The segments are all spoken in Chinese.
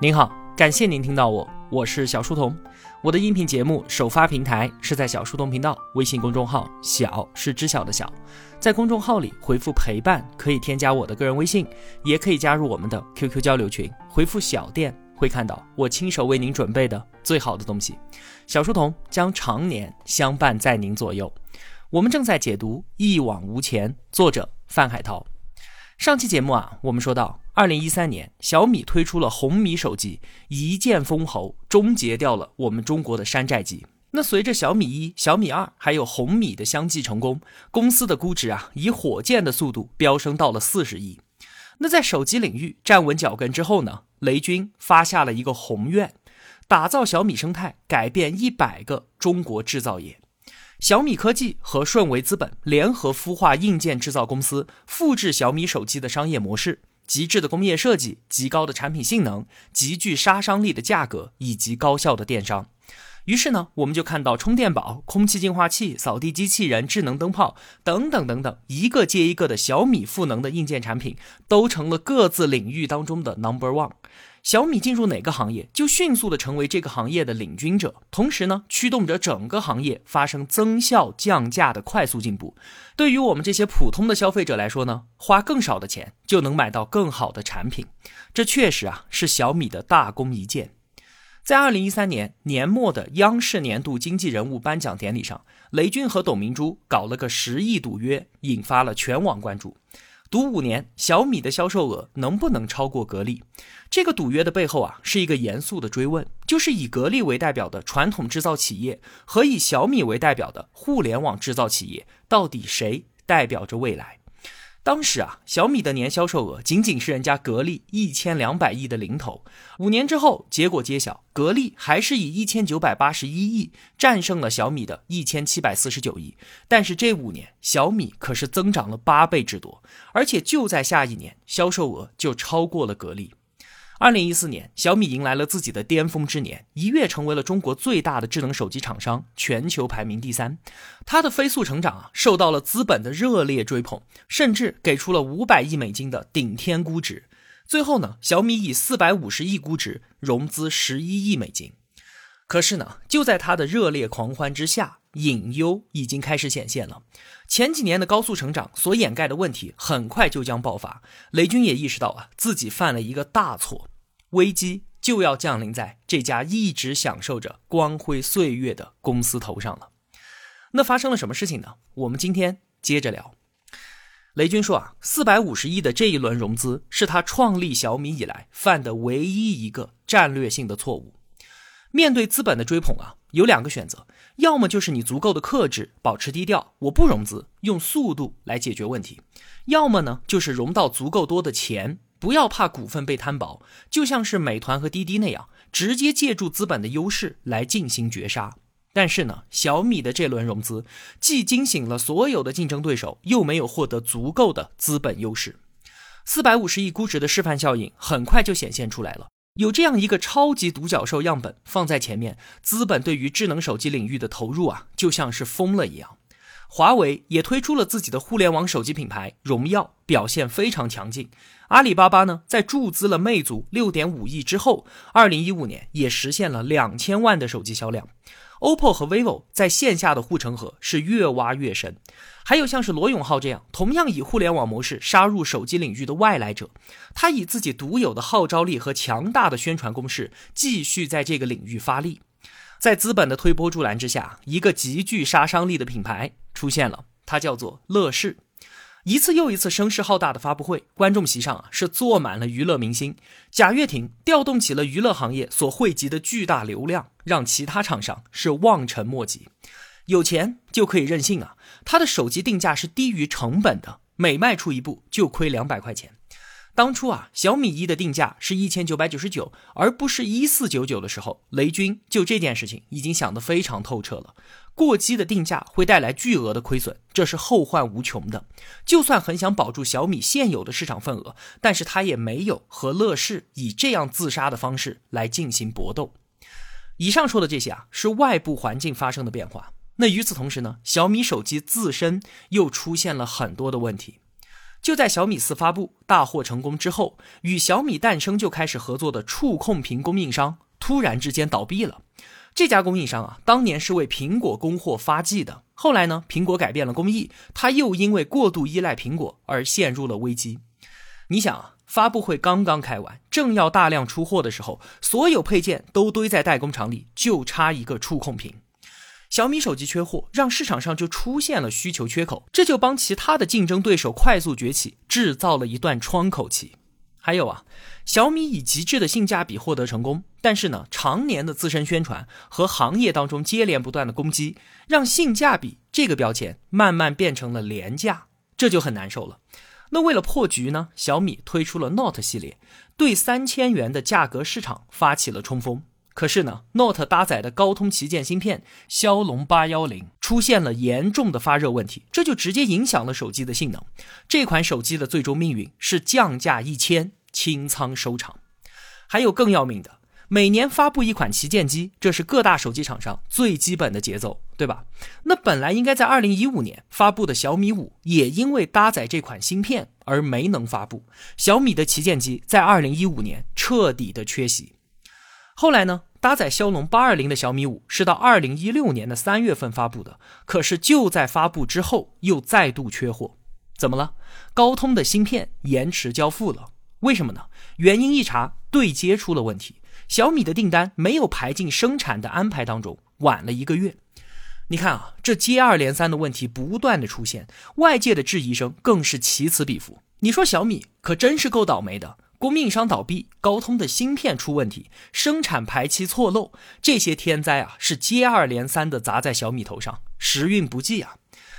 您好，感谢您听到我，我是小书童。我的音频节目首发平台是在小书童频道微信公众号，小是知晓的小，在公众号里回复陪伴，可以添加我的个人微信，也可以加入我们的 QQ 交流群，回复小店会看到我亲手为您准备的最好的东西。小书童将常年相伴在您左右。我们正在解读《一往无前》，作者范海涛。上期节目啊，我们说到，二零一三年小米推出了红米手机，一剑封喉，终结掉了我们中国的山寨机。那随着小米一、小米二还有红米的相继成功，公司的估值啊，以火箭的速度飙升到了四十亿。那在手机领域站稳脚跟之后呢，雷军发下了一个宏愿，打造小米生态，改变一百个中国制造业。小米科技和顺为资本联合孵化硬件制造公司，复制小米手机的商业模式：极致的工业设计、极高的产品性能、极具杀伤力的价格以及高效的电商。于是呢，我们就看到充电宝、空气净化器、扫地机器人、智能灯泡等等等等，一个接一个的小米赋能的硬件产品，都成了各自领域当中的 number one。小米进入哪个行业，就迅速的成为这个行业的领军者，同时呢，驱动着整个行业发生增效降价的快速进步。对于我们这些普通的消费者来说呢，花更少的钱就能买到更好的产品，这确实啊是小米的大功一件。在二零一三年年末的央视年度经济人物颁奖典礼上，雷军和董明珠搞了个十亿赌约，引发了全网关注。赌五年，小米的销售额能不能超过格力？这个赌约的背后啊，是一个严肃的追问，就是以格力为代表的传统制造企业和以小米为代表的互联网制造企业，到底谁代表着未来？当时啊，小米的年销售额仅仅是人家格力一千两百亿的零头。五年之后，结果揭晓，格力还是以一千九百八十一亿战胜了小米的一千七百四十九亿。但是这五年，小米可是增长了八倍之多，而且就在下一年，销售额就超过了格力。二零一四年，小米迎来了自己的巅峰之年，一跃成为了中国最大的智能手机厂商，全球排名第三。它的飞速成长啊，受到了资本的热烈追捧，甚至给出了五百亿美金的顶天估值。最后呢，小米以四百五十亿估值融资十一亿美金。可是呢，就在它的热烈狂欢之下，隐忧已经开始显现了。前几年的高速成长所掩盖的问题，很快就将爆发。雷军也意识到啊，自己犯了一个大错，危机就要降临在这家一直享受着光辉岁月的公司头上了。那发生了什么事情呢？我们今天接着聊。雷军说啊，四百五十亿的这一轮融资是他创立小米以来犯的唯一一个战略性的错误。面对资本的追捧啊，有两个选择。要么就是你足够的克制，保持低调，我不融资，用速度来解决问题；要么呢，就是融到足够多的钱，不要怕股份被摊薄，就像是美团和滴滴那样，直接借助资本的优势来进行绝杀。但是呢，小米的这轮融资既惊醒了所有的竞争对手，又没有获得足够的资本优势。四百五十亿估值的示范效应很快就显现出来了。有这样一个超级独角兽样本放在前面，资本对于智能手机领域的投入啊，就像是疯了一样。华为也推出了自己的互联网手机品牌荣耀，表现非常强劲。阿里巴巴呢，在注资了魅族六点五亿之后，二零一五年也实现了两千万的手机销量。OPPO 和 vivo 在线下的护城河是越挖越深，还有像是罗永浩这样同样以互联网模式杀入手机领域的外来者，他以自己独有的号召力和强大的宣传攻势，继续在这个领域发力。在资本的推波助澜之下，一个极具杀伤力的品牌出现了，它叫做乐视。一次又一次声势浩大的发布会，观众席上啊是坐满了娱乐明星。贾跃亭调动起了娱乐行业所汇集的巨大流量，让其他厂商是望尘莫及。有钱就可以任性啊！他的手机定价是低于成本的，每卖出一部就亏两百块钱。当初啊，小米一的定价是一千九百九十九，而不是一四九九的时候，雷军就这件事情已经想得非常透彻了。过激的定价会带来巨额的亏损，这是后患无穷的。就算很想保住小米现有的市场份额，但是他也没有和乐视以这样自杀的方式来进行搏斗。以上说的这些啊，是外部环境发生的变化。那与此同时呢，小米手机自身又出现了很多的问题。就在小米四发布大获成功之后，与小米诞生就开始合作的触控屏供应商突然之间倒闭了。这家供应商啊，当年是为苹果供货发迹的，后来呢，苹果改变了工艺，它又因为过度依赖苹果而陷入了危机。你想啊，发布会刚刚开完，正要大量出货的时候，所有配件都堆在代工厂里，就差一个触控屏。小米手机缺货，让市场上就出现了需求缺口，这就帮其他的竞争对手快速崛起制造了一段窗口期。还有啊，小米以极致的性价比获得成功，但是呢，常年的自身宣传和行业当中接连不断的攻击，让性价比这个标签慢慢变成了廉价，这就很难受了。那为了破局呢，小米推出了 Note 系列，对三千元的价格市场发起了冲锋。可是呢，Note 搭载的高通旗舰芯片骁龙八幺零出现了严重的发热问题，这就直接影响了手机的性能。这款手机的最终命运是降价一千，清仓收场。还有更要命的，每年发布一款旗舰机，这是各大手机厂商最基本的节奏，对吧？那本来应该在二零一五年发布的小米五，也因为搭载这款芯片而没能发布。小米的旗舰机在二零一五年彻底的缺席。后来呢？搭载骁龙八二零的小米五是到二零一六年的三月份发布的，可是就在发布之后又再度缺货，怎么了？高通的芯片延迟交付了，为什么呢？原因一查，对接出了问题，小米的订单没有排进生产的安排当中，晚了一个月。你看啊，这接二连三的问题不断的出现，外界的质疑声更是起此彼伏。你说小米可真是够倒霉的。供应商倒闭，高通的芯片出问题，生产排期错漏，这些天灾啊是接二连三的砸在小米头上，时运不济啊。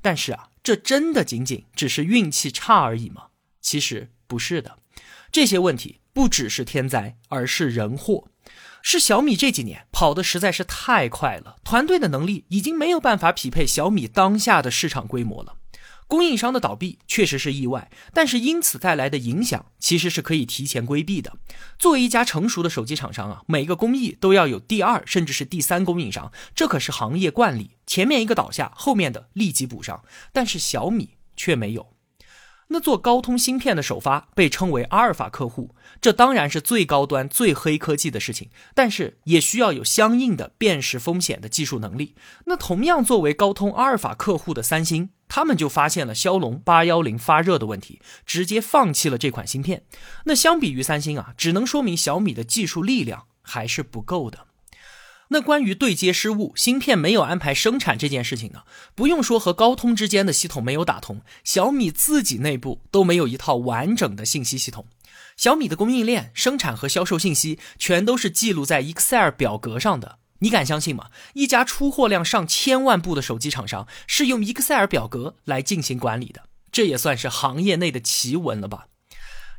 但是啊，这真的仅仅只是运气差而已吗？其实不是的，这些问题不只是天灾，而是人祸，是小米这几年跑的实在是太快了，团队的能力已经没有办法匹配小米当下的市场规模了。供应商的倒闭确实是意外，但是因此带来的影响其实是可以提前规避的。作为一家成熟的手机厂商啊，每个工艺都要有第二甚至是第三供应商，这可是行业惯例。前面一个倒下，后面的立即补上。但是小米却没有。那做高通芯片的首发被称为阿尔法客户，这当然是最高端、最黑科技的事情，但是也需要有相应的辨识风险的技术能力。那同样作为高通阿尔法客户的三星。他们就发现了骁龙八幺零发热的问题，直接放弃了这款芯片。那相比于三星啊，只能说明小米的技术力量还是不够的。那关于对接失误、芯片没有安排生产这件事情呢？不用说和高通之间的系统没有打通，小米自己内部都没有一套完整的信息系统。小米的供应链、生产和销售信息全都是记录在 Excel 表格上的。你敢相信吗？一家出货量上千万部的手机厂商是用 Excel 表格来进行管理的，这也算是行业内的奇闻了吧？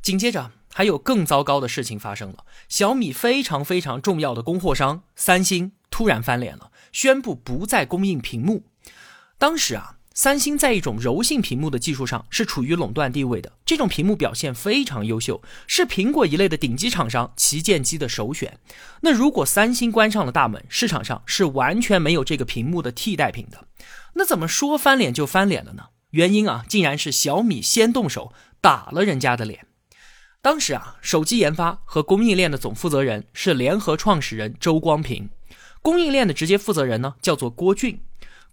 紧接着还有更糟糕的事情发生了，小米非常非常重要的供货商三星突然翻脸了，宣布不再供应屏幕。当时啊。三星在一种柔性屏幕的技术上是处于垄断地位的，这种屏幕表现非常优秀，是苹果一类的顶级厂商旗舰机的首选。那如果三星关上了大门，市场上是完全没有这个屏幕的替代品的。那怎么说翻脸就翻脸了呢？原因啊，竟然是小米先动手打了人家的脸。当时啊，手机研发和供应链的总负责人是联合创始人周光平，供应链的直接负责人呢叫做郭俊。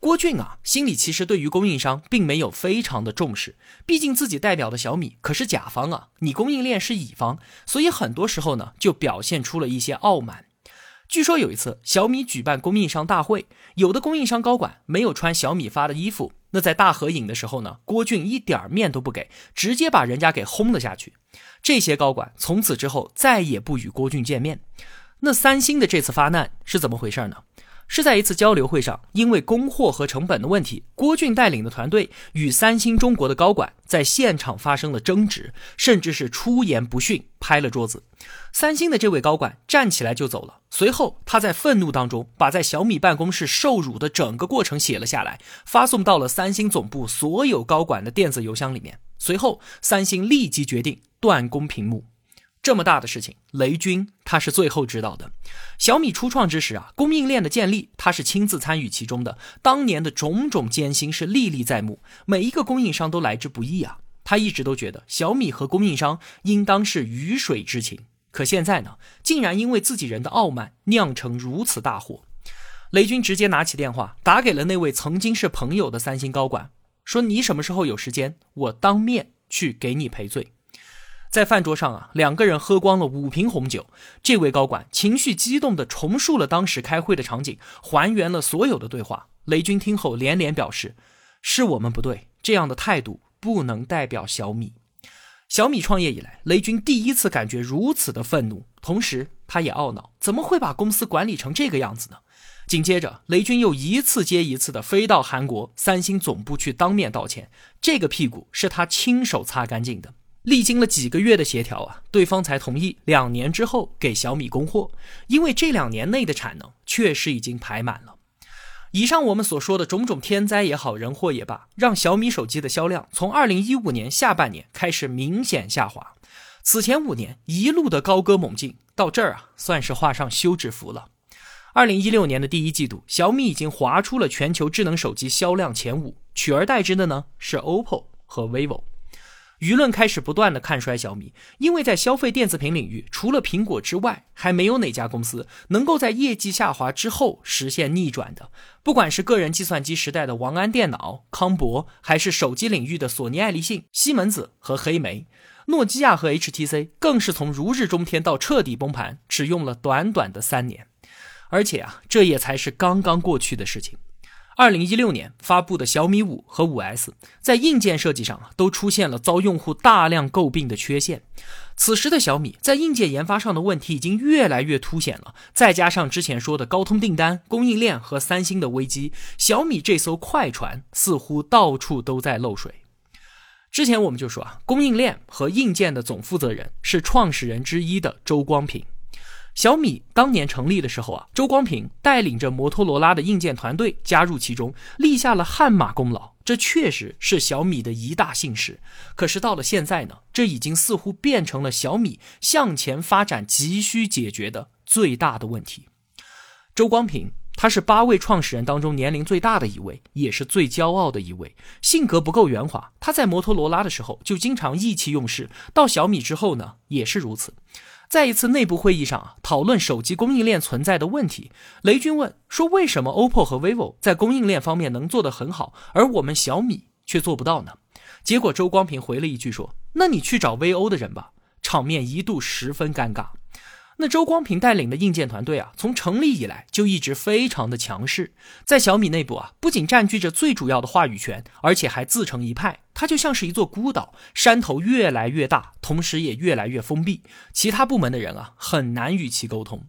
郭俊啊，心里其实对于供应商并没有非常的重视，毕竟自己代表的小米可是甲方啊，你供应链是乙方，所以很多时候呢就表现出了一些傲慢。据说有一次小米举办供应商大会，有的供应商高管没有穿小米发的衣服，那在大合影的时候呢，郭俊一点面都不给，直接把人家给轰了下去。这些高管从此之后再也不与郭俊见面。那三星的这次发难是怎么回事呢？是在一次交流会上，因为供货和成本的问题，郭俊带领的团队与三星中国的高管在现场发生了争执，甚至是出言不逊，拍了桌子。三星的这位高管站起来就走了，随后他在愤怒当中把在小米办公室受辱的整个过程写了下来，发送到了三星总部所有高管的电子邮箱里面。随后，三星立即决定断供屏幕。这么大的事情，雷军他是最后知道的。小米初创之时啊，供应链的建立他是亲自参与其中的，当年的种种艰辛是历历在目，每一个供应商都来之不易啊。他一直都觉得小米和供应商应当是鱼水之情。可现在呢，竟然因为自己人的傲慢酿成如此大祸。雷军直接拿起电话打给了那位曾经是朋友的三星高管，说：“你什么时候有时间，我当面去给你赔罪。”在饭桌上啊，两个人喝光了五瓶红酒。这位高管情绪激动地重述了当时开会的场景，还原了所有的对话。雷军听后连连表示：“是我们不对，这样的态度不能代表小米。”小米创业以来，雷军第一次感觉如此的愤怒，同时他也懊恼，怎么会把公司管理成这个样子呢？紧接着，雷军又一次接一次的飞到韩国三星总部去当面道歉，这个屁股是他亲手擦干净的。历经了几个月的协调啊，对方才同意两年之后给小米供货，因为这两年内的产能确实已经排满了。以上我们所说的种种天灾也好，人祸也罢，让小米手机的销量从二零一五年下半年开始明显下滑。此前五年一路的高歌猛进，到这儿啊，算是画上休止符了。二零一六年的第一季度，小米已经划出了全球智能手机销量前五，取而代之的呢是 OPPO 和 vivo。舆论开始不断的看衰小米，因为在消费电子品领域，除了苹果之外，还没有哪家公司能够在业绩下滑之后实现逆转的。不管是个人计算机时代的王安电脑、康博，还是手机领域的索尼、爱立信、西门子和黑莓，诺基亚和 HTC，更是从如日中天到彻底崩盘，只用了短短的三年。而且啊，这也才是刚刚过去的事情。二零一六年发布的小米五和五 S，在硬件设计上啊，都出现了遭用户大量诟病的缺陷。此时的小米在硬件研发上的问题已经越来越凸显了，再加上之前说的高通订单、供应链和三星的危机，小米这艘快船似乎到处都在漏水。之前我们就说啊，供应链和硬件的总负责人是创始人之一的周光平。小米当年成立的时候啊，周光平带领着摩托罗拉的硬件团队加入其中，立下了汗马功劳。这确实是小米的一大幸事。可是到了现在呢，这已经似乎变成了小米向前发展急需解决的最大的问题。周光平。他是八位创始人当中年龄最大的一位，也是最骄傲的一位。性格不够圆滑，他在摩托罗拉的时候就经常意气用事，到小米之后呢，也是如此。在一次内部会议上啊，讨论手机供应链存在的问题，雷军问说：“为什么 OPPO 和 vivo 在供应链方面能做得很好，而我们小米却做不到呢？”结果周光平回了一句说：“那你去找 VO 的人吧。”场面一度十分尴尬。那周光平带领的硬件团队啊，从成立以来就一直非常的强势，在小米内部啊，不仅占据着最主要的话语权，而且还自成一派。它就像是一座孤岛，山头越来越大，同时也越来越封闭，其他部门的人啊，很难与其沟通。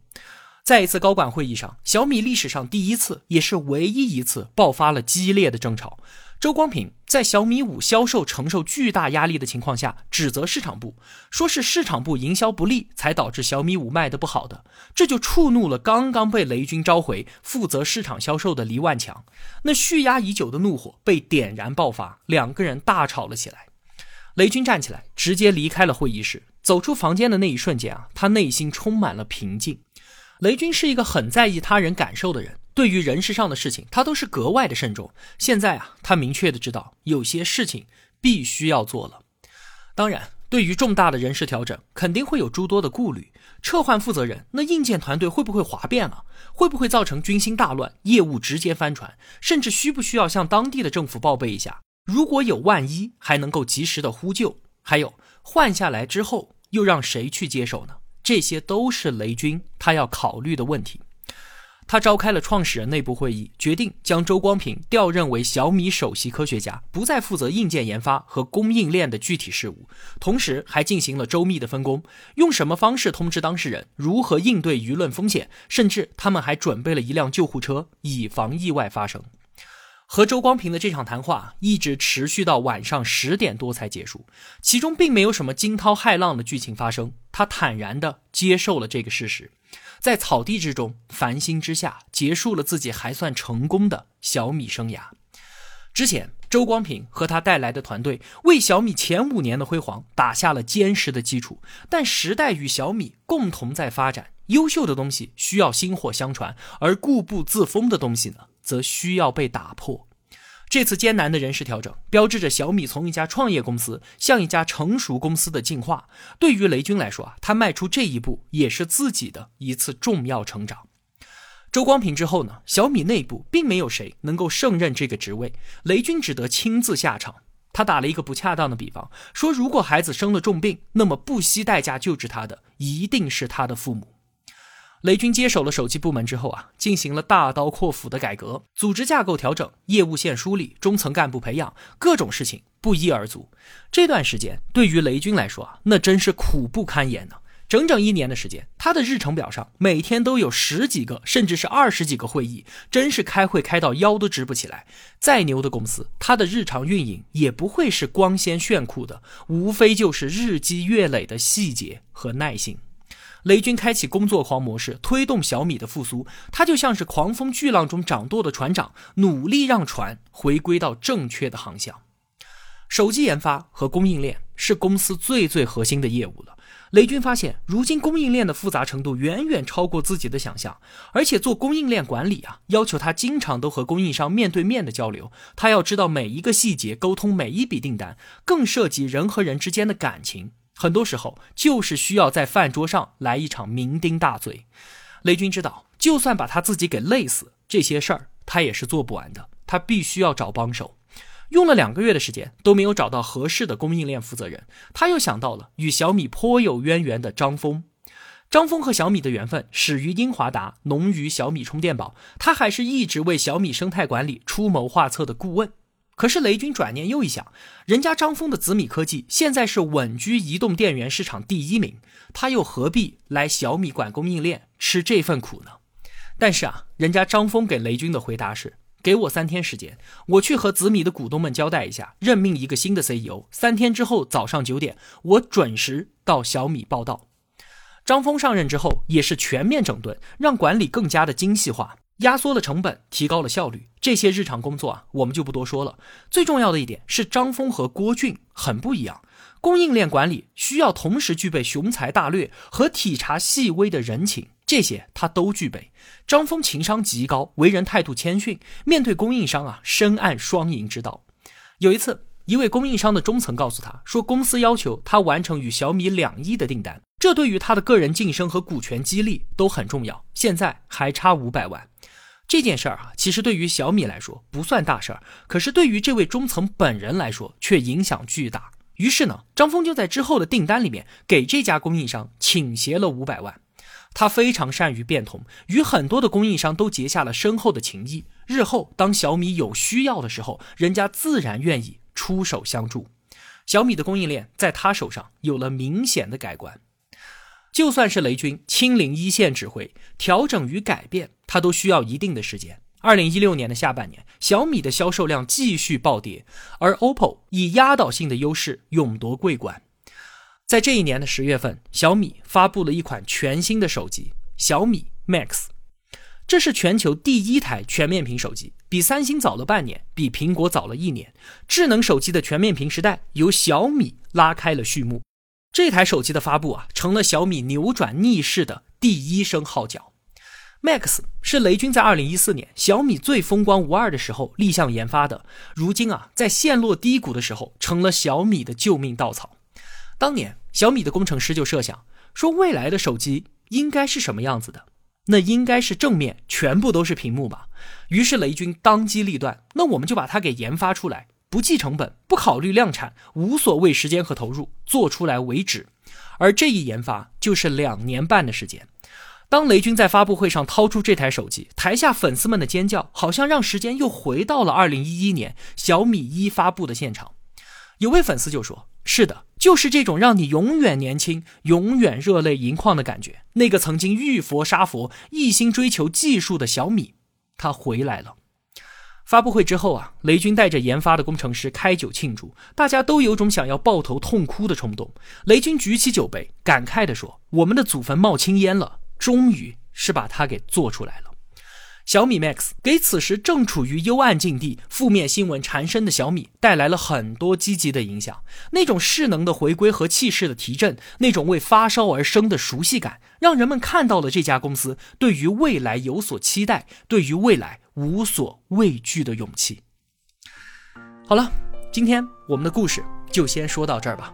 在一次高管会议上，小米历史上第一次，也是唯一一次爆发了激烈的争吵。周光平在小米五销售承受巨大压力的情况下，指责市场部，说是市场部营销不力，才导致小米五卖的不好的。这就触怒了刚刚被雷军召回负责市场销售的黎万强，那蓄压已久的怒火被点燃爆发，两个人大吵了起来。雷军站起来，直接离开了会议室，走出房间的那一瞬间啊，他内心充满了平静。雷军是一个很在意他人感受的人。对于人事上的事情，他都是格外的慎重。现在啊，他明确的知道有些事情必须要做了。当然，对于重大的人事调整，肯定会有诸多的顾虑。撤换负责人，那硬件团队会不会哗变了？会不会造成军心大乱，业务直接翻船？甚至需不需要向当地的政府报备一下？如果有万一，还能够及时的呼救？还有换下来之后，又让谁去接手呢？这些都是雷军他要考虑的问题。他召开了创始人内部会议，决定将周光平调任为小米首席科学家，不再负责硬件研发和供应链的具体事务，同时还进行了周密的分工，用什么方式通知当事人，如何应对舆论风险，甚至他们还准备了一辆救护车，以防意外发生。和周光平的这场谈话一直持续到晚上十点多才结束，其中并没有什么惊涛骇浪的剧情发生，他坦然地接受了这个事实。在草地之中，繁星之下，结束了自己还算成功的小米生涯。之前，周光平和他带来的团队为小米前五年的辉煌打下了坚实的基础。但时代与小米共同在发展，优秀的东西需要薪火相传，而固步自封的东西呢，则需要被打破。这次艰难的人事调整，标志着小米从一家创业公司向一家成熟公司的进化。对于雷军来说啊，他迈出这一步也是自己的一次重要成长。周光平之后呢，小米内部并没有谁能够胜任这个职位，雷军只得亲自下场。他打了一个不恰当的比方，说如果孩子生了重病，那么不惜代价救治他的一定是他的父母。雷军接手了手机部门之后啊，进行了大刀阔斧的改革，组织架构调整，业务线梳理，中层干部培养，各种事情不一而足。这段时间对于雷军来说啊，那真是苦不堪言呢。整整一年的时间，他的日程表上每天都有十几个，甚至是二十几个会议，真是开会开到腰都直不起来。再牛的公司，它的日常运营也不会是光鲜炫酷的，无非就是日积月累的细节和耐心。雷军开启工作狂模式，推动小米的复苏。他就像是狂风巨浪中掌舵的船长，努力让船回归到正确的航向。手机研发和供应链是公司最最核心的业务了。雷军发现，如今供应链的复杂程度远远超过自己的想象，而且做供应链管理啊，要求他经常都和供应商面对面的交流，他要知道每一个细节，沟通每一笔订单，更涉及人和人之间的感情。很多时候就是需要在饭桌上来一场酩酊大醉。雷军知道，就算把他自己给累死，这些事儿他也是做不完的。他必须要找帮手。用了两个月的时间都没有找到合适的供应链负责人，他又想到了与小米颇有渊源的张峰。张峰和小米的缘分始于英华达，浓于小米充电宝。他还是一直为小米生态管理出谋划策的顾问。可是雷军转念又一想，人家张峰的紫米科技现在是稳居移动电源市场第一名，他又何必来小米管供应链吃这份苦呢？但是啊，人家张峰给雷军的回答是：给我三天时间，我去和紫米的股东们交代一下，任命一个新的 CEO。三天之后早上九点，我准时到小米报道。张峰上任之后，也是全面整顿，让管理更加的精细化。压缩了成本，提高了效率，这些日常工作啊，我们就不多说了。最重要的一点是，张峰和郭俊很不一样。供应链管理需要同时具备雄才大略和体察细微的人情，这些他都具备。张峰情商极高，为人态度谦逊，面对供应商啊，深谙双赢之道。有一次。一位供应商的中层告诉他说，公司要求他完成与小米两亿的订单，这对于他的个人晋升和股权激励都很重要。现在还差五百万，这件事儿啊，其实对于小米来说不算大事儿，可是对于这位中层本人来说却影响巨大。于是呢，张峰就在之后的订单里面给这家供应商倾斜了五百万。他非常善于变通，与很多的供应商都结下了深厚的情谊。日后当小米有需要的时候，人家自然愿意。出手相助，小米的供应链在他手上有了明显的改观。就算是雷军亲临一线指挥调整与改变，它都需要一定的时间。二零一六年的下半年，小米的销售量继续暴跌，而 OPPO 以压倒性的优势勇夺桂冠。在这一年的十月份，小米发布了一款全新的手机——小米 Max。这是全球第一台全面屏手机，比三星早了半年，比苹果早了一年。智能手机的全面屏时代由小米拉开了序幕。这台手机的发布啊，成了小米扭转逆势的第一声号角。Max 是雷军在二零一四年小米最风光无二的时候立项研发的，如今啊，在陷落低谷的时候，成了小米的救命稻草。当年小米的工程师就设想说，未来的手机应该是什么样子的？那应该是正面全部都是屏幕吧？于是雷军当机立断，那我们就把它给研发出来，不计成本，不考虑量产，无所谓时间和投入，做出来为止。而这一研发就是两年半的时间。当雷军在发布会上掏出这台手机，台下粉丝们的尖叫，好像让时间又回到了二零一一年小米一发布的现场。有位粉丝就说：“是的。”就是这种让你永远年轻、永远热泪盈眶的感觉。那个曾经遇佛杀佛、一心追求技术的小米，他回来了。发布会之后啊，雷军带着研发的工程师开酒庆祝，大家都有种想要抱头痛哭的冲动。雷军举起酒杯，感慨地说：“我们的祖坟冒青烟了，终于是把它给做出来了。”小米 Max 给此时正处于幽暗境地、负面新闻缠身的小米带来了很多积极的影响。那种势能的回归和气势的提振，那种为发烧而生的熟悉感，让人们看到了这家公司对于未来有所期待、对于未来无所畏惧的勇气。好了，今天我们的故事就先说到这儿吧。